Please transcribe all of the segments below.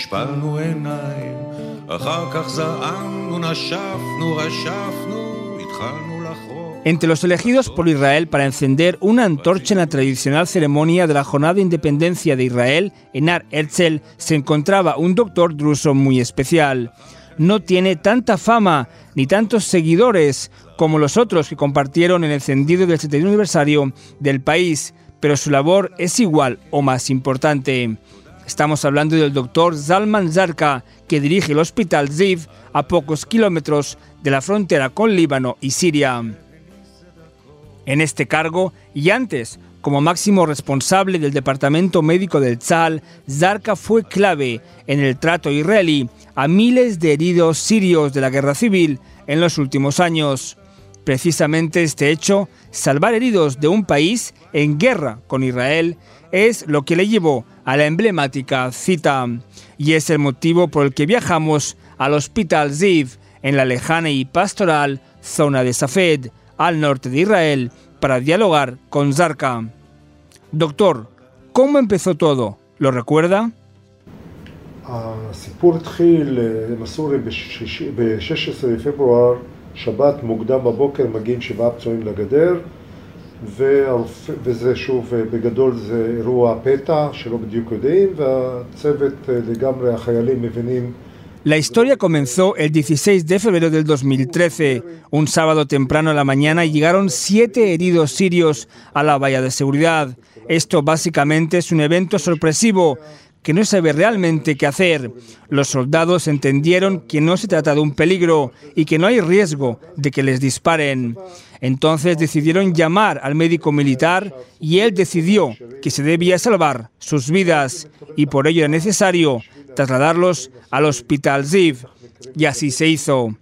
השפלנו עיניים, אחר כך זעמנו, נשפנו, רשפנו, התחלנו לחרוב. Entre los elegidos por Israel para encender una antorcha en la tradicional ceremonia de la Jornada de Independencia de Israel en Ar Herzl se encontraba un doctor druso muy especial. No tiene tanta fama ni tantos seguidores como los otros que compartieron el encendido del 71 aniversario del país, pero su labor es igual o más importante. Estamos hablando del doctor Zalman Zarka, que dirige el hospital Ziv a pocos kilómetros de la frontera con Líbano y Siria. En este cargo, y antes como máximo responsable del departamento médico del Tzal, Zarka fue clave en el trato israelí a miles de heridos sirios de la guerra civil en los últimos años. Precisamente este hecho, salvar heridos de un país en guerra con Israel, es lo que le llevó a la emblemática cita. Y es el motivo por el que viajamos al Hospital Ziv, en la lejana y pastoral zona de Safed, al norte de Israel, para dialogar con Zarka. Doctor, ¿cómo empezó todo? ¿Lo recuerda? הסיפור התחיל, הם עשו ב-16 בפברואר שבת מוקדם בבוקר מגיעים שבעה פצועים לגדר וזה שוב בגדול זה אירוע פתע שלא בדיוק יודעים והצוות לגמרי החיילים מבינים La historia comenzó el 16 de febrero del 2013. Un sábado temprano a la mañana llegaron siete heridos sirios a la valla de seguridad. Esto básicamente es un evento sorpresivo que no sabe realmente qué hacer. Los soldados entendieron que no se trata de un peligro y que no hay riesgo de que les disparen. Entonces decidieron llamar al médico militar y él decidió que se debía salvar sus vidas y por ello era necesario trasladarlos al hospital Ziv. Y así se hizo.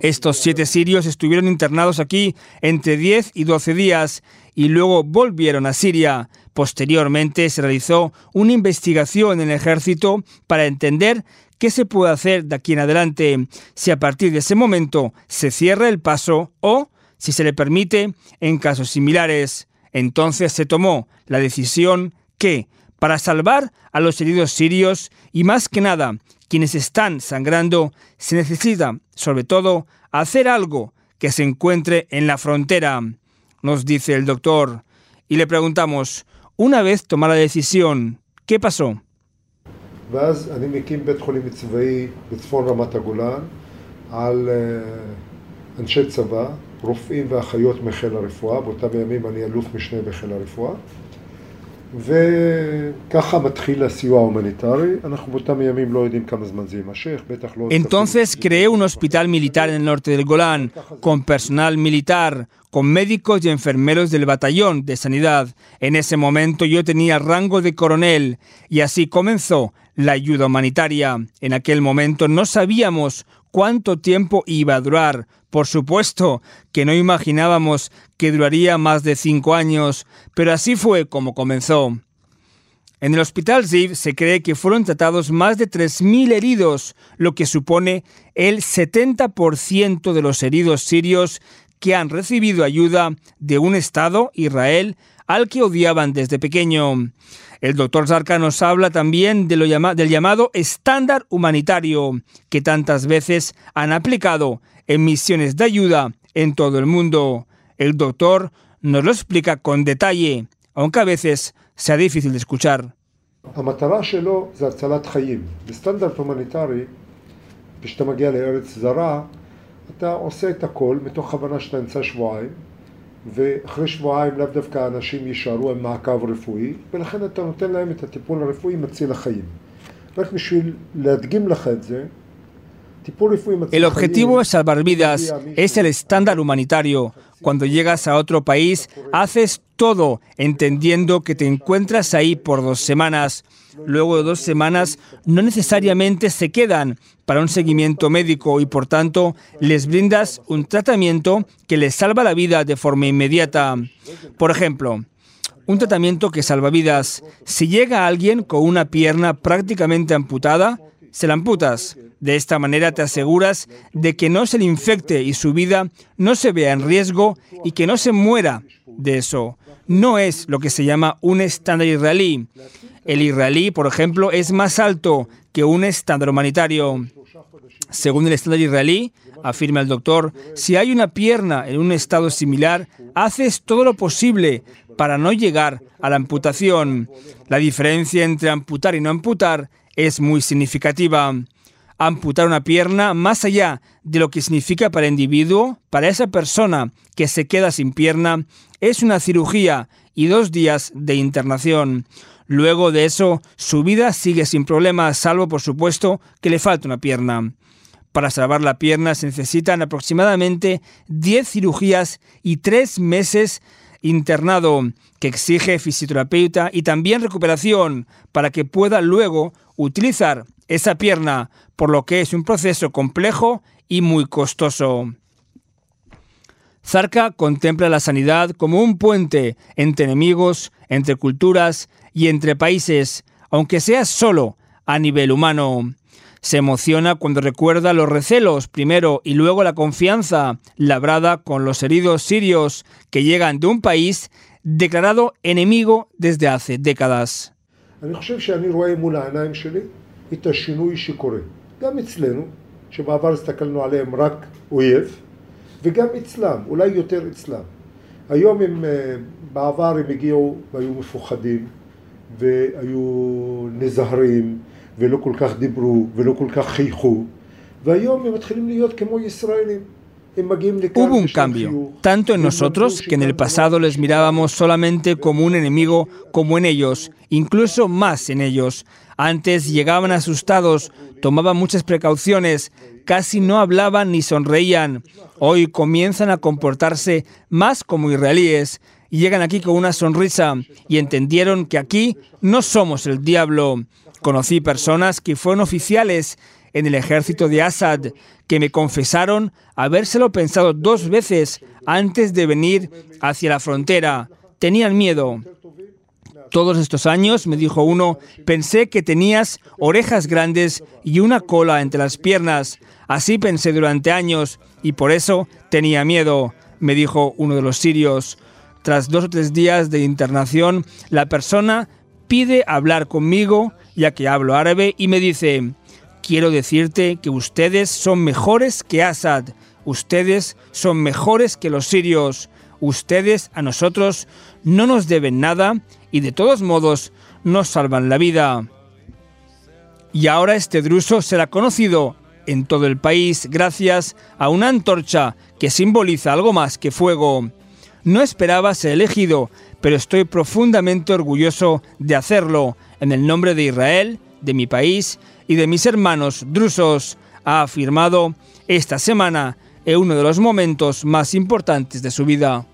Estos siete sirios estuvieron internados aquí entre 10 y 12 días y luego volvieron a Siria. Posteriormente se realizó una investigación en el ejército para entender qué se puede hacer de aquí en adelante, si a partir de ese momento se cierra el paso o si se le permite en casos similares. Entonces se tomó la decisión que, para salvar a los heridos sirios y más que nada quienes están sangrando, se necesita, sobre todo, hacer algo que se encuentre en la frontera, nos dice el doctor. Y le preguntamos, una vez tomada la decisión, ¿qué pasó? Entonces creé un hospital militar en el norte del Golán, con personal militar, con médicos y enfermeros del batallón de sanidad. En ese momento yo tenía rango de coronel y así comenzó la ayuda humanitaria. En aquel momento no sabíamos cuánto tiempo iba a durar. Por supuesto que no imaginábamos que duraría más de cinco años, pero así fue como comenzó. En el hospital Ziv se cree que fueron tratados más de 3.000 heridos, lo que supone el 70% de los heridos sirios que han recibido ayuda de un Estado, Israel, al que odiaban desde pequeño. El doctor Zarka nos habla también de lo del llamado estándar humanitario que tantas veces han aplicado en misiones de ayuda en todo el mundo. El doctor nos lo explica con detalle, aunque a veces sea difícil de escuchar. ואחרי שבועיים לאו דווקא האנשים יישארו עם מעקב רפואי, ולכן אתה נותן להם את הטיפול הרפואי מציל החיים. רק בשביל להדגים לך את זה, El objetivo es salvar vidas, es el estándar humanitario. Cuando llegas a otro país, haces todo entendiendo que te encuentras ahí por dos semanas. Luego de dos semanas no necesariamente se quedan para un seguimiento médico y por tanto les brindas un tratamiento que les salva la vida de forma inmediata. Por ejemplo, un tratamiento que salva vidas. Si llega alguien con una pierna prácticamente amputada, se la amputas. De esta manera te aseguras de que no se le infecte y su vida no se vea en riesgo y que no se muera de eso. No es lo que se llama un estándar israelí. El israelí, por ejemplo, es más alto que un estándar humanitario. Según el estándar israelí, afirma el doctor, si hay una pierna en un estado similar, haces todo lo posible para no llegar a la amputación. La diferencia entre amputar y no amputar es muy significativa amputar una pierna más allá de lo que significa para el individuo, para esa persona que se queda sin pierna, es una cirugía y dos días de internación. Luego de eso, su vida sigue sin problemas, salvo por supuesto que le falta una pierna. Para salvar la pierna se necesitan aproximadamente 10 cirugías y 3 meses internado que exige fisioterapeuta y también recuperación para que pueda luego utilizar esa pierna, por lo que es un proceso complejo y muy costoso. Zarca contempla la sanidad como un puente entre enemigos, entre culturas y entre países, aunque sea solo a nivel humano. Se emociona cuando recuerda los recelos primero y luego la confianza labrada con los heridos sirios que llegan de un país declarado enemigo desde hace décadas. וגם אצלם, אולי יותר אצלם. היום הם, בעבר הם הגיעו והיו מפוחדים, והיו נזהרים, ולא כל כך דיברו, ולא כל כך חייכו, והיום הם מתחילים להיות כמו ישראלים. Hubo un cambio, tanto en nosotros, que en el pasado les mirábamos solamente como un enemigo, como en ellos, incluso más en ellos. Antes llegaban asustados, tomaban muchas precauciones, casi no hablaban ni sonreían. Hoy comienzan a comportarse más como israelíes y llegan aquí con una sonrisa y entendieron que aquí no somos el diablo. Conocí personas que fueron oficiales en el ejército de Assad, que me confesaron habérselo pensado dos veces antes de venir hacia la frontera. Tenían miedo. Todos estos años, me dijo uno, pensé que tenías orejas grandes y una cola entre las piernas. Así pensé durante años y por eso tenía miedo, me dijo uno de los sirios. Tras dos o tres días de internación, la persona pide hablar conmigo, ya que hablo árabe, y me dice, quiero decirte que ustedes son mejores que Assad, ustedes son mejores que los sirios, ustedes a nosotros no nos deben nada y de todos modos nos salvan la vida. Y ahora este druso será conocido en todo el país gracias a una antorcha que simboliza algo más que fuego. No esperaba ser elegido, pero estoy profundamente orgulloso de hacerlo en el nombre de Israel, de mi país y de mis hermanos drusos, ha afirmado esta semana en uno de los momentos más importantes de su vida.